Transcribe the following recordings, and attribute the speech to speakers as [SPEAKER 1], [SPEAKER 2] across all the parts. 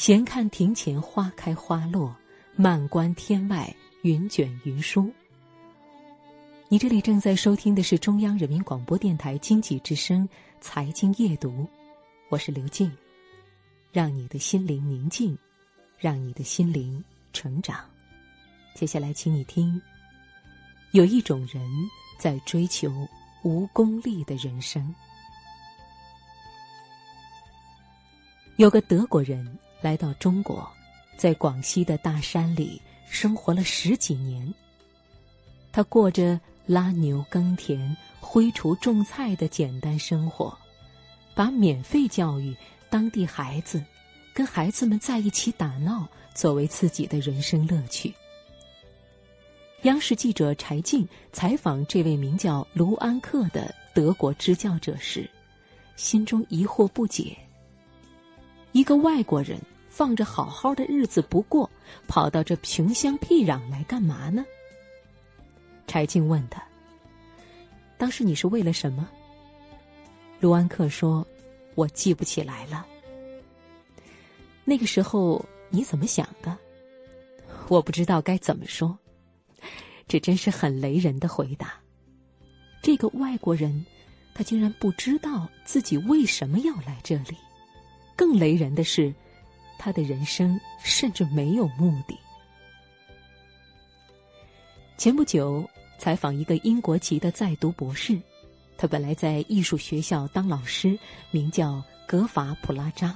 [SPEAKER 1] 闲看庭前花开花落，漫观天外云卷云舒。你这里正在收听的是中央人民广播电台经济之声《财经夜读》，我是刘静，让你的心灵宁静，让你的心灵成长。接下来，请你听：有一种人在追求无功利的人生。有个德国人来到中国，在广西的大山里生活了十几年。他过着。拉牛耕田、挥锄种菜的简单生活，把免费教育当地孩子，跟孩子们在一起打闹作为自己的人生乐趣。央视记者柴静采访这位名叫卢安克的德国支教者时，心中疑惑不解：一个外国人放着好好的日子不过，跑到这穷乡僻壤来干嘛呢？柴静问他：“当时你是为了什么？”卢安克说：“我记不起来了。”那个时候你怎么想的？我不知道该怎么说。这真是很雷人的回答。这个外国人，他竟然不知道自己为什么要来这里。更雷人的是，他的人生甚至没有目的。前不久。采访一个英国籍的在读博士，他本来在艺术学校当老师，名叫格法普拉扎。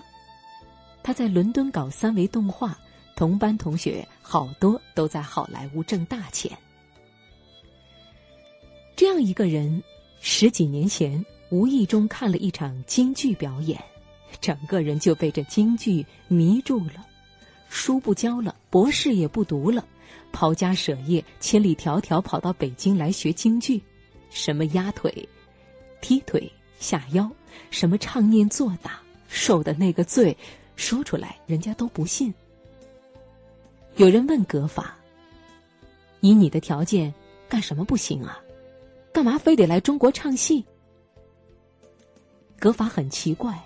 [SPEAKER 1] 他在伦敦搞三维动画，同班同学好多都在好莱坞挣大钱。这样一个人，十几年前无意中看了一场京剧表演，整个人就被这京剧迷住了，书不教了，博士也不读了。抛家舍业，千里迢迢跑到北京来学京剧，什么压腿、踢腿、下腰，什么唱念做打，受的那个罪，说出来人家都不信。有人问格法：“以你的条件，干什么不行啊？干嘛非得来中国唱戏？”格法很奇怪：“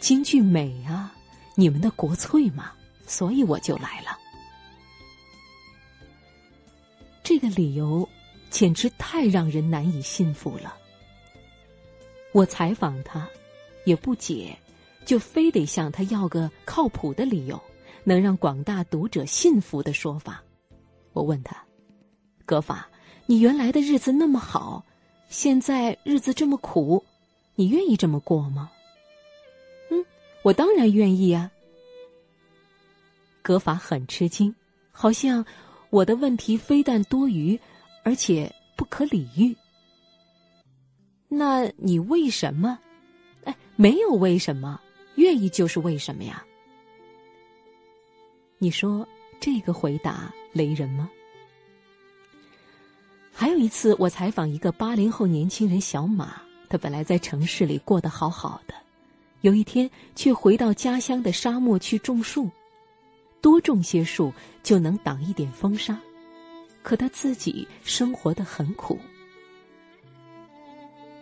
[SPEAKER 1] 京剧美啊，你们的国粹嘛，所以我就来了。”这个理由简直太让人难以信服了。我采访他，也不解，就非得向他要个靠谱的理由，能让广大读者信服的说法。我问他：“格法，你原来的日子那么好，现在日子这么苦，你愿意这么过吗？”“，我当然愿意啊。”格法很吃惊，好像。我的问题非但多余，而且不可理喻。那你为什么？哎，没有为什么，愿意就是为什么呀？你说这个回答雷人吗？还有一次，我采访一个八零后年轻人小马，他本来在城市里过得好好的，有一天却回到家乡的沙漠去种树。多种些树就能挡一点风沙，可他自己生活的很苦。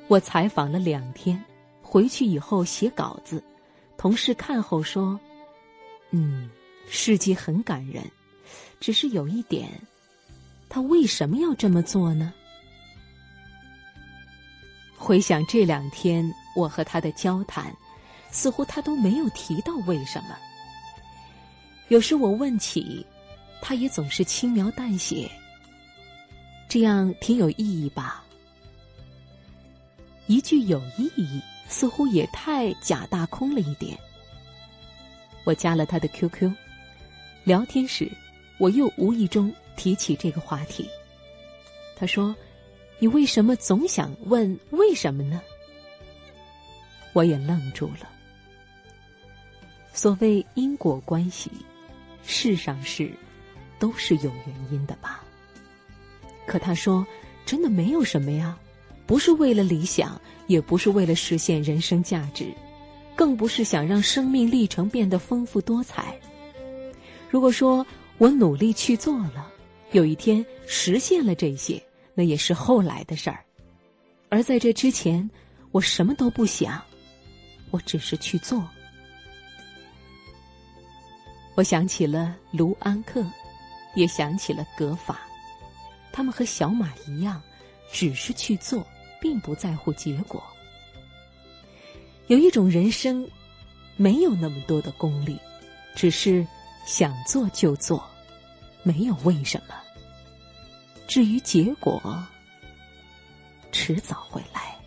[SPEAKER 1] 我采访了两天，回去以后写稿子，同事看后说：“嗯，事迹很感人，只是有一点，他为什么要这么做呢？”回想这两天我和他的交谈，似乎他都没有提到为什么。有时我问起，他也总是轻描淡写。这样挺有意义吧？一句有意义，似乎也太假大空了一点。我加了他的 QQ，聊天时，我又无意中提起这个话题。他说：“你为什么总想问为什么呢？”我也愣住了。所谓因果关系。世上事，都是有原因的吧？可他说，真的没有什么呀，不是为了理想，也不是为了实现人生价值，更不是想让生命历程变得丰富多彩。如果说我努力去做了，有一天实现了这些，那也是后来的事儿。而在这之前，我什么都不想，我只是去做。我想起了卢安克，也想起了格法，他们和小马一样，只是去做，并不在乎结果。有一种人生，没有那么多的功利，只是想做就做，没有为什么。至于结果，迟早会来。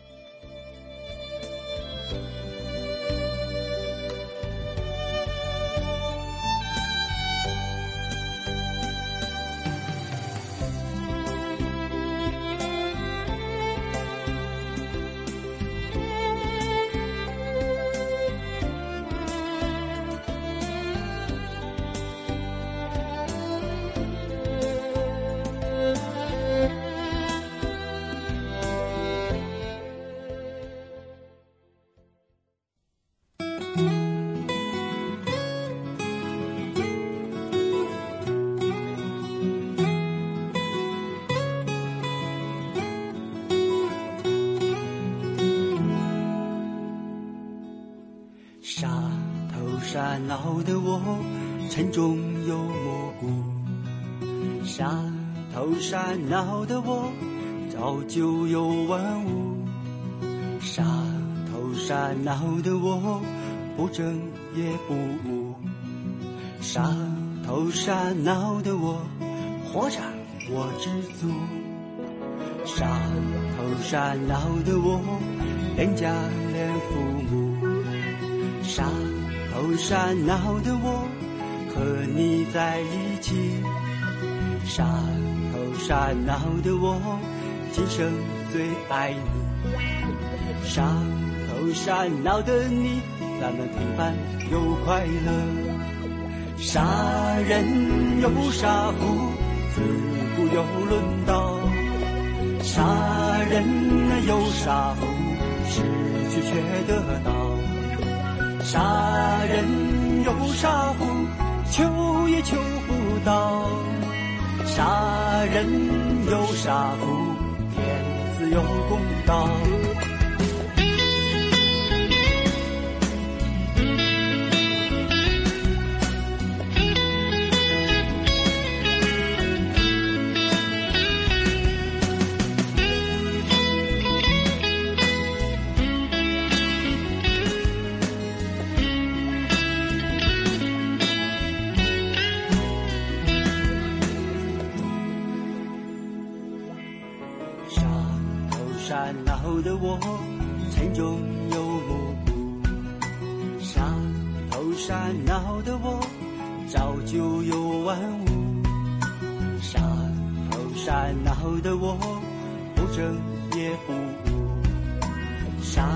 [SPEAKER 2] 烦恼的我，沉重又模糊；傻头沙恼的我，早就有万物；傻头沙恼的我，不争也不悟；傻头沙恼的我，活着我知足；傻头沙恼的我，连家连父母；傻。头傻恼的我和你在一起，傻头傻恼的我今生最爱你，傻头傻恼的你，咱们平凡又快乐。傻人有傻福，自古有论道。傻人有傻福，失去却得到。杀人有杀福，求也求不到；杀人有杀福，天子有公道。的我沉重又模糊，傻头傻脑的我早就有万物，傻头傻脑的我不争也不悟，傻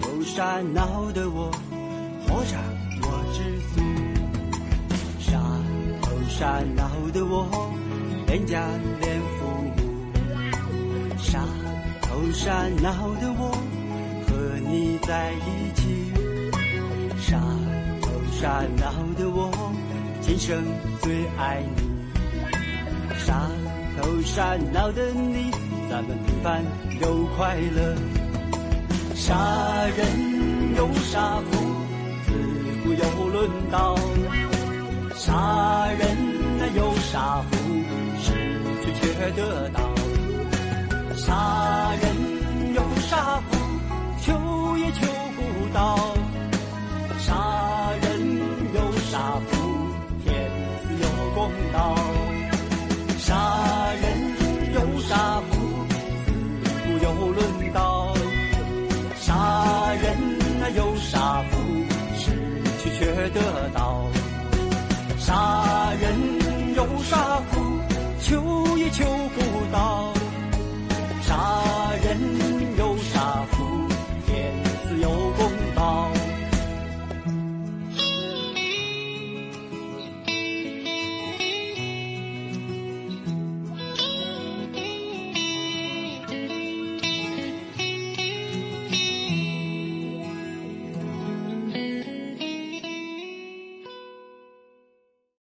[SPEAKER 2] 头傻脑的我活着我知足，傻头傻脑的我连家连父母，傻。头傻脑的我和你在一起，傻头傻脑的我今生最爱你，傻头傻脑的你，咱们平凡又快乐。傻人有傻福，自古有论道。傻人有傻福，失去却得到。得到。傻人有傻福求也求不到。